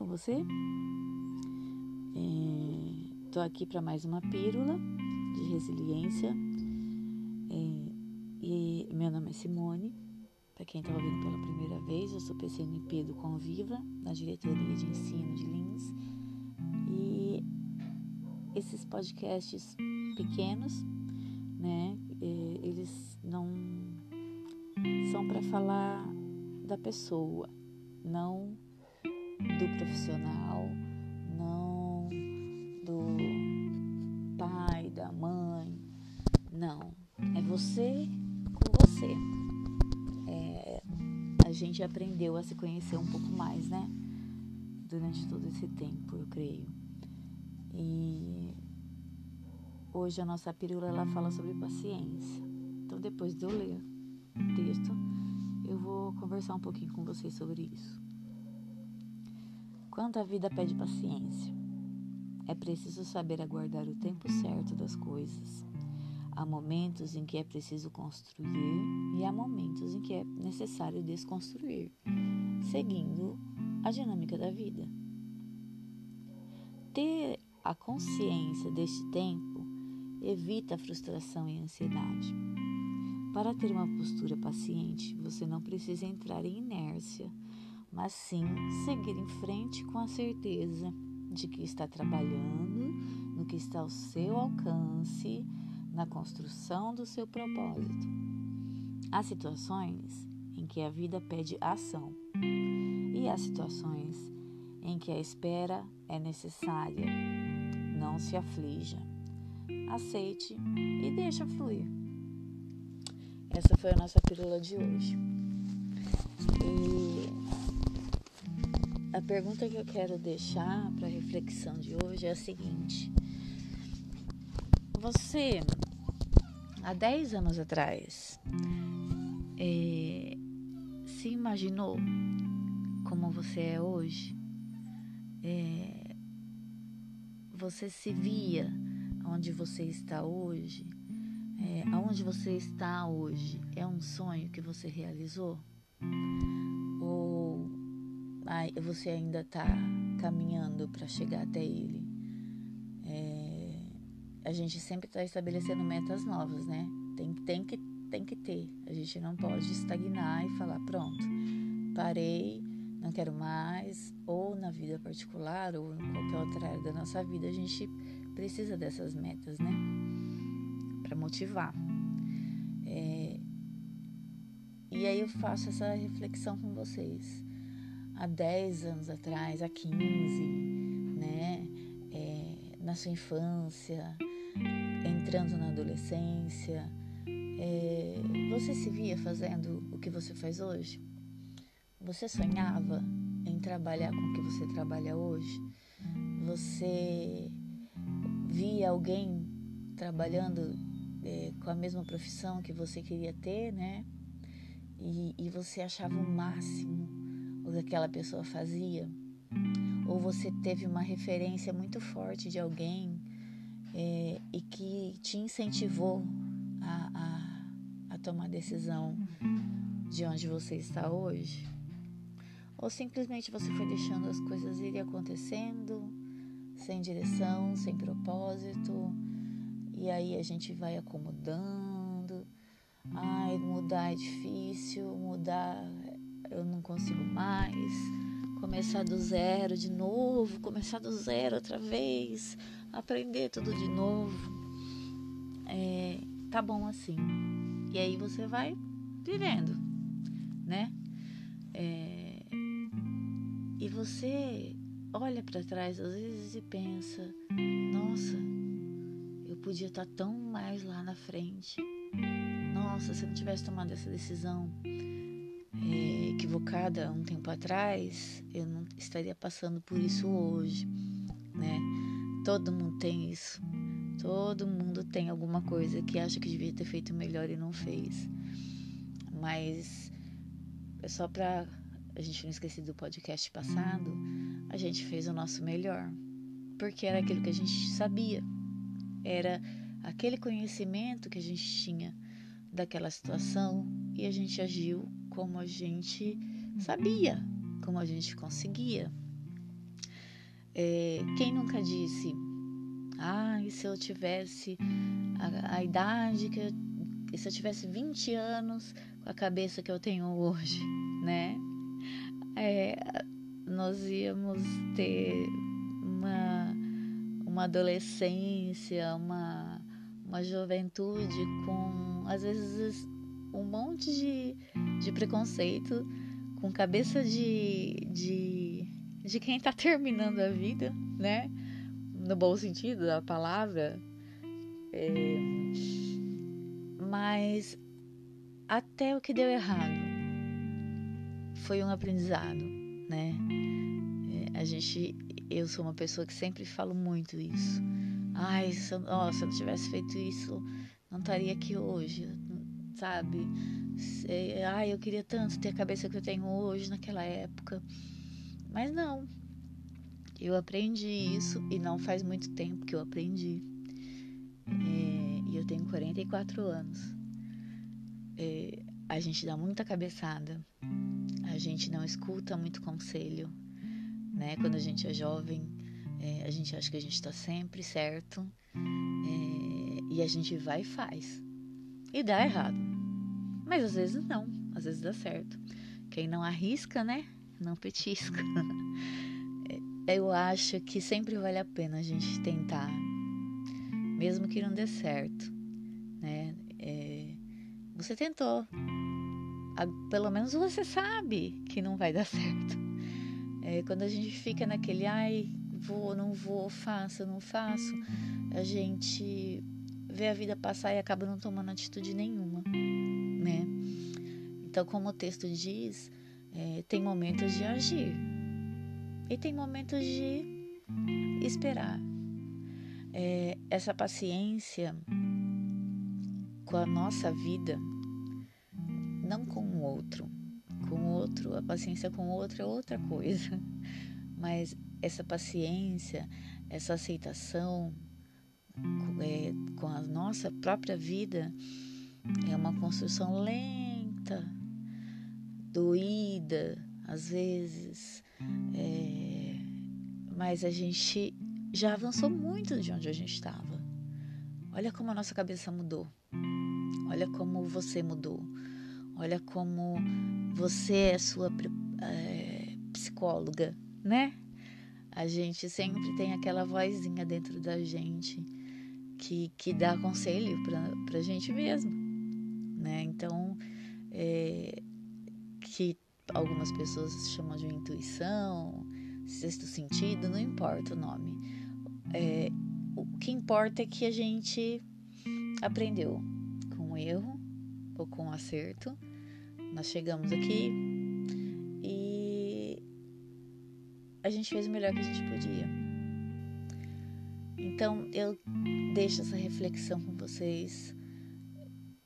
com você? Estou é, aqui para mais uma pílula de resiliência. É, e meu nome é Simone. Para quem está ouvindo pela primeira vez, eu sou PCNP do Conviva, na diretoria de ensino de Lins. E esses podcasts pequenos, né, é, eles não são para falar da pessoa, não do profissional, não do pai, da mãe. Não. É você com você. É, a gente aprendeu a se conhecer um pouco mais, né? Durante todo esse tempo, eu creio. E hoje a nossa pílula ela fala sobre paciência. Então, depois de eu ler o texto, eu vou conversar um pouquinho com vocês sobre isso. Quanto a vida pede paciência. É preciso saber aguardar o tempo certo das coisas. Há momentos em que é preciso construir e há momentos em que é necessário desconstruir, seguindo a dinâmica da vida. Ter a consciência deste tempo evita a frustração e a ansiedade. Para ter uma postura paciente, você não precisa entrar em inércia mas sim seguir em frente com a certeza de que está trabalhando no que está ao seu alcance, na construção do seu propósito. Há situações em que a vida pede ação e há situações em que a espera é necessária. Não se aflija. Aceite e deixa fluir. Essa foi a nossa pílula de hoje. E a pergunta que eu quero deixar para reflexão de hoje é a seguinte: Você, há 10 anos atrás, é, se imaginou como você é hoje? É, você se via onde você está hoje? É, aonde você está hoje é um sonho que você realizou? Você ainda está caminhando para chegar até ele. É, a gente sempre está estabelecendo metas novas, né? Tem, tem, que, tem que ter. A gente não pode estagnar e falar, pronto, parei, não quero mais. Ou na vida particular, ou em qualquer outra área da nossa vida, a gente precisa dessas metas, né? Para motivar. É, e aí eu faço essa reflexão com vocês há 10 anos atrás, há 15, né? É, na sua infância, entrando na adolescência, é, você se via fazendo o que você faz hoje? Você sonhava em trabalhar com o que você trabalha hoje? Você via alguém trabalhando é, com a mesma profissão que você queria ter, né? E, e você achava o máximo o que aquela pessoa fazia, ou você teve uma referência muito forte de alguém é, e que te incentivou a, a, a tomar decisão de onde você está hoje, ou simplesmente você foi deixando as coisas irem acontecendo sem direção, sem propósito, e aí a gente vai acomodando. Ai, mudar é difícil, mudar eu não consigo mais. Começar do zero de novo, começar do zero outra vez, aprender tudo de novo. É, tá bom assim. E aí você vai vivendo, né? É, e você olha para trás às vezes e pensa: nossa, eu podia estar tá tão mais lá na frente. Nossa, se eu não tivesse tomado essa decisão, é, equivocada um tempo atrás, eu não estaria passando por isso hoje, né? Todo mundo tem isso. Todo mundo tem alguma coisa que acha que devia ter feito melhor e não fez. Mas é só para a gente não esquecer do podcast passado, a gente fez o nosso melhor, porque era aquilo que a gente sabia. Era aquele conhecimento que a gente tinha daquela situação e a gente agiu como a gente sabia, como a gente conseguia. É, quem nunca disse, ah, e se eu tivesse a, a idade que eu, se eu tivesse 20 anos com a cabeça que eu tenho hoje, né? É, nós íamos ter uma, uma adolescência, uma, uma juventude com, às vezes, um monte de, de preconceito, com cabeça de, de, de quem está terminando a vida, né? No bom sentido da palavra. É, mas até o que deu errado foi um aprendizado, né? É, a gente, eu sou uma pessoa que sempre falo muito isso. Ai, se eu, oh, se eu não tivesse feito isso, não estaria aqui hoje sabe? Ai, eu queria tanto ter a cabeça que eu tenho hoje naquela época. Mas não. Eu aprendi isso e não faz muito tempo que eu aprendi. É, e eu tenho 44 anos. É, a gente dá muita cabeçada. A gente não escuta muito conselho. Né? Quando a gente é jovem, é, a gente acha que a gente está sempre certo. É, e a gente vai e faz. E dá errado. Mas às vezes não, às vezes dá certo. Quem não arrisca, né? Não petisca. Eu acho que sempre vale a pena a gente tentar, mesmo que não dê certo, né? É, você tentou, pelo menos você sabe que não vai dar certo. É, quando a gente fica naquele, ai, vou, não vou, faço, não faço, a gente vê a vida passar e acaba não tomando atitude nenhuma né? Então, como o texto diz, é, tem momentos de agir e tem momentos de esperar. É, essa paciência com a nossa vida, não com o outro. Com o outro, a paciência com o outro é outra coisa. Mas essa paciência, essa aceitação é, com a nossa própria vida, é uma construção lenta, doída, às vezes, é, mas a gente já avançou muito de onde a gente estava. Olha como a nossa cabeça mudou. Olha como você mudou. Olha como você é sua é, psicóloga, né? A gente sempre tem aquela vozinha dentro da gente que, que dá conselho pra, pra gente mesmo né? Então, é, que algumas pessoas chamam de intuição, sexto sentido, não importa o nome. É, o que importa é que a gente aprendeu com erro ou com acerto. Nós chegamos aqui e a gente fez o melhor que a gente podia. Então eu deixo essa reflexão com vocês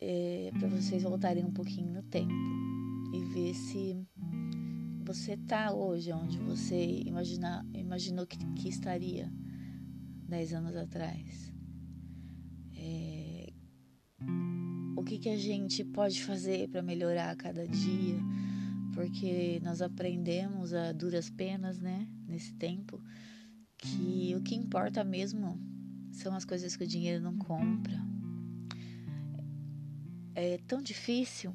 é, para vocês voltarem um pouquinho no tempo e ver se você está hoje onde você imagina, imaginou que, que estaria dez anos atrás. É, o que, que a gente pode fazer para melhorar a cada dia? Porque nós aprendemos a duras penas, né, nesse tempo, que o que importa mesmo são as coisas que o dinheiro não compra é tão difícil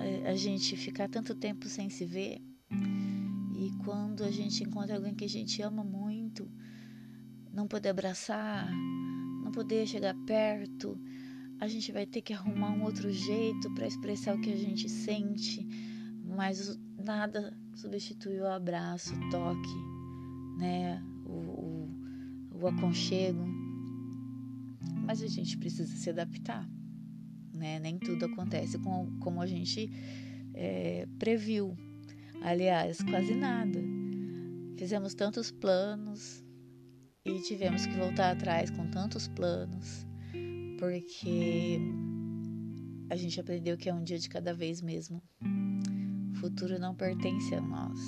é, a gente ficar tanto tempo sem se ver. E quando a gente encontra alguém que a gente ama muito, não poder abraçar, não poder chegar perto, a gente vai ter que arrumar um outro jeito para expressar o que a gente sente, mas nada substitui o abraço, o toque, né? O, o, o aconchego. Mas a gente precisa se adaptar né? Nem tudo acontece com, como a gente é, previu. Aliás, quase nada. Fizemos tantos planos e tivemos que voltar atrás com tantos planos, porque a gente aprendeu que é um dia de cada vez mesmo. O futuro não pertence a nós.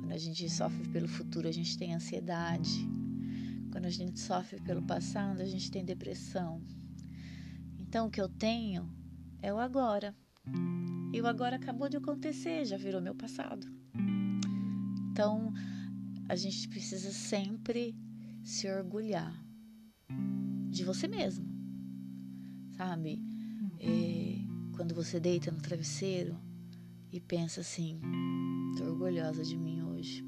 Quando a gente sofre pelo futuro, a gente tem ansiedade. Quando a gente sofre pelo passado, a gente tem depressão. Então, que eu tenho é o agora. E o agora acabou de acontecer, já virou meu passado. Então, a gente precisa sempre se orgulhar de você mesmo, sabe? É, quando você deita no travesseiro e pensa assim: tô orgulhosa de mim hoje.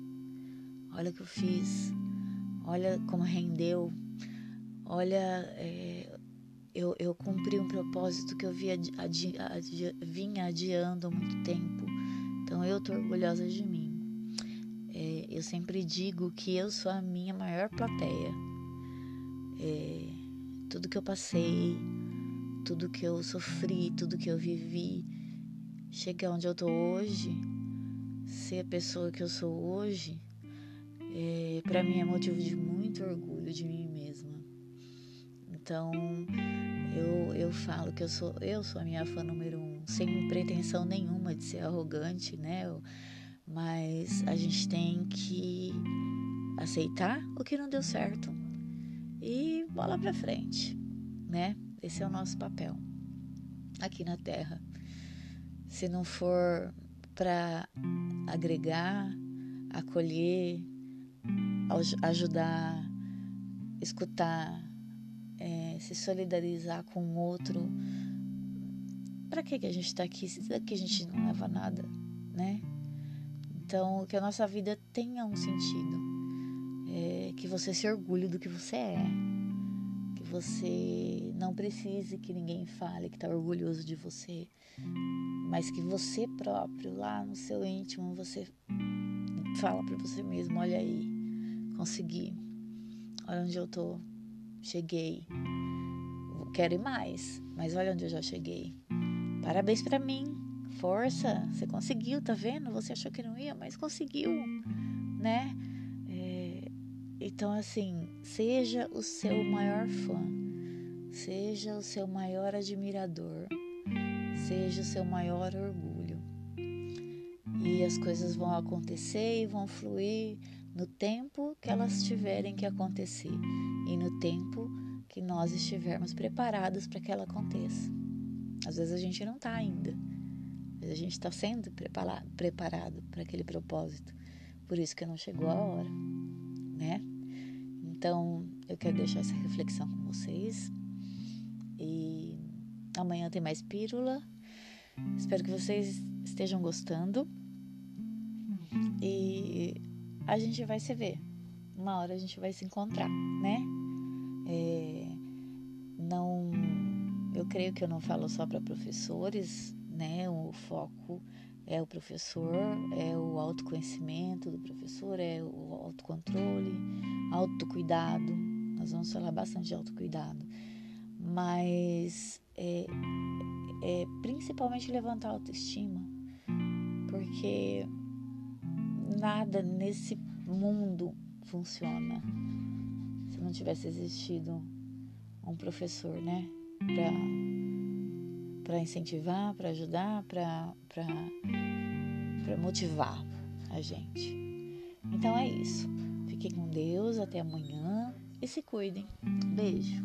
Olha o que eu fiz, olha como rendeu, olha, é, eu, eu cumpri um propósito que eu via adi, adi, vinha adiando há muito tempo. Então eu tô orgulhosa de mim. É, eu sempre digo que eu sou a minha maior plateia. É, tudo que eu passei, tudo que eu sofri, tudo que eu vivi, chegar onde eu tô hoje, ser a pessoa que eu sou hoje, é, para mim é motivo de muito orgulho de mim mesma. Então eu, eu falo que eu sou eu sou a minha fã número um, sem pretensão nenhuma de ser arrogante, né? Mas a gente tem que aceitar o que não deu certo e bola para frente, né? Esse é o nosso papel aqui na Terra. Se não for para agregar, acolher, ajudar, escutar, é, se solidarizar com o outro, para que, que a gente está aqui se daqui a gente não leva nada, né? Então, que a nossa vida tenha um sentido. É, que você se orgulhe do que você é. Que você não precise que ninguém fale que está orgulhoso de você. Mas que você próprio, lá no seu íntimo, você fala para você mesmo: olha aí, consegui. Olha onde eu tô. Cheguei. Quero ir mais, mas olha onde eu já cheguei. Parabéns para mim força, você conseguiu, tá vendo? Você achou que não ia, mas conseguiu, né? É, então, assim, seja o seu maior fã, seja o seu maior admirador, seja o seu maior orgulho. E as coisas vão acontecer e vão fluir no tempo que elas tiverem que acontecer e no tempo que nós estivermos preparados para que ela aconteça. Às vezes a gente não está ainda a gente está sendo preparado para aquele propósito. Por isso que não chegou a hora, né? Então, eu quero deixar essa reflexão com vocês. E amanhã tem mais pílula. Espero que vocês estejam gostando. E a gente vai se ver. Uma hora a gente vai se encontrar, né? É, não, eu creio que eu não falo só para professores, né? O foco é o professor, é o autoconhecimento do professor, é o autocontrole, autocuidado. Nós vamos falar bastante de autocuidado, mas é, é principalmente levantar a autoestima, porque nada nesse mundo funciona se não tivesse existido um professor, né? Pra para incentivar, para ajudar, para motivar a gente. Então é isso. Fiquem com Deus, até amanhã e se cuidem. Beijo.